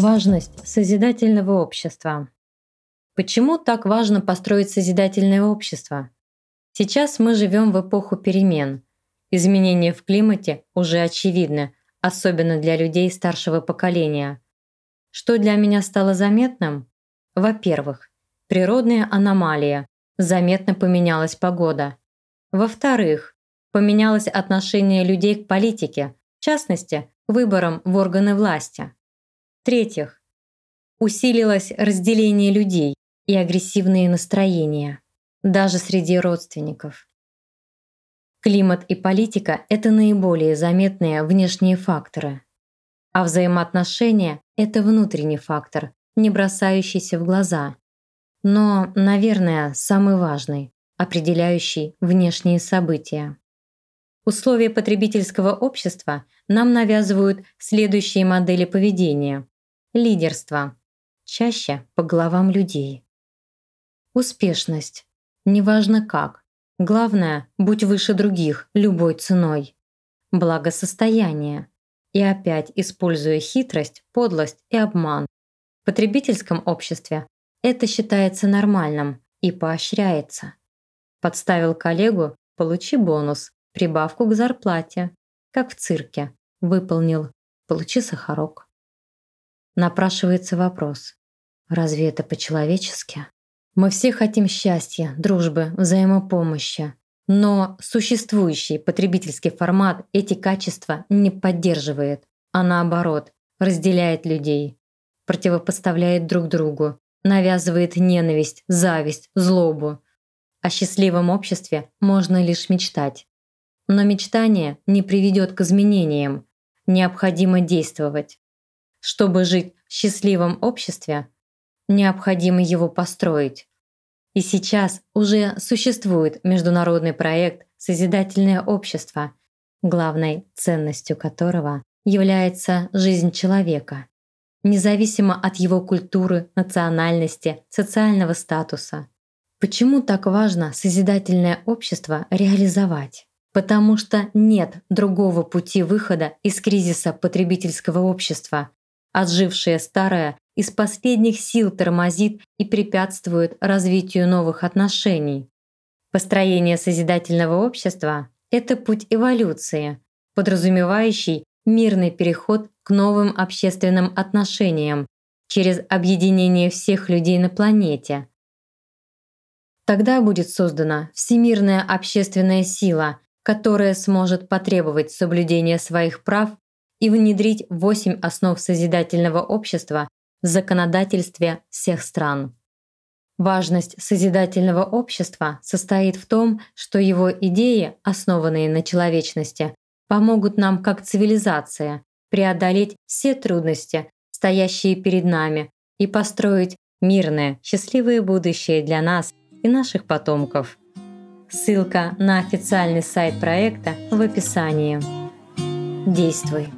Важность созидательного общества. Почему так важно построить созидательное общество? Сейчас мы живем в эпоху перемен. Изменения в климате уже очевидны, особенно для людей старшего поколения. Что для меня стало заметным? Во-первых, природная аномалия. Заметно поменялась погода. Во-вторых, поменялось отношение людей к политике, в частности, к выборам в органы власти. В-третьих, усилилось разделение людей и агрессивные настроения, даже среди родственников. Климат и политика – это наиболее заметные внешние факторы, а взаимоотношения – это внутренний фактор, не бросающийся в глаза, но, наверное, самый важный, определяющий внешние события. Условия потребительского общества нам навязывают следующие модели поведения, Лидерство. Чаще по головам людей. Успешность. Неважно как. Главное, будь выше других любой ценой. Благосостояние. И опять используя хитрость, подлость и обман. В потребительском обществе это считается нормальным и поощряется. Подставил коллегу – получи бонус, прибавку к зарплате. Как в цирке. Выполнил – получи сахарок. Напрашивается вопрос. Разве это по-человечески? Мы все хотим счастья, дружбы, взаимопомощи. Но существующий потребительский формат эти качества не поддерживает, а наоборот, разделяет людей, противопоставляет друг другу, навязывает ненависть, зависть, злобу. О счастливом обществе можно лишь мечтать. Но мечтание не приведет к изменениям. Необходимо действовать. Чтобы жить в счастливом обществе, необходимо его построить. И сейчас уже существует международный проект «Созидательное общество», главной ценностью которого является жизнь человека, независимо от его культуры, национальности, социального статуса. Почему так важно созидательное общество реализовать? Потому что нет другого пути выхода из кризиса потребительского общества, Отжившее старое из последних сил тормозит и препятствует развитию новых отношений. Построение созидательного общества – это путь эволюции, подразумевающий мирный переход к новым общественным отношениям через объединение всех людей на планете. Тогда будет создана всемирная общественная сила, которая сможет потребовать соблюдения своих прав и внедрить восемь основ созидательного общества в законодательстве всех стран. Важность созидательного общества состоит в том, что его идеи, основанные на человечности, помогут нам как цивилизация преодолеть все трудности, стоящие перед нами, и построить мирное, счастливое будущее для нас и наших потомков. Ссылка на официальный сайт проекта в описании. Действуй!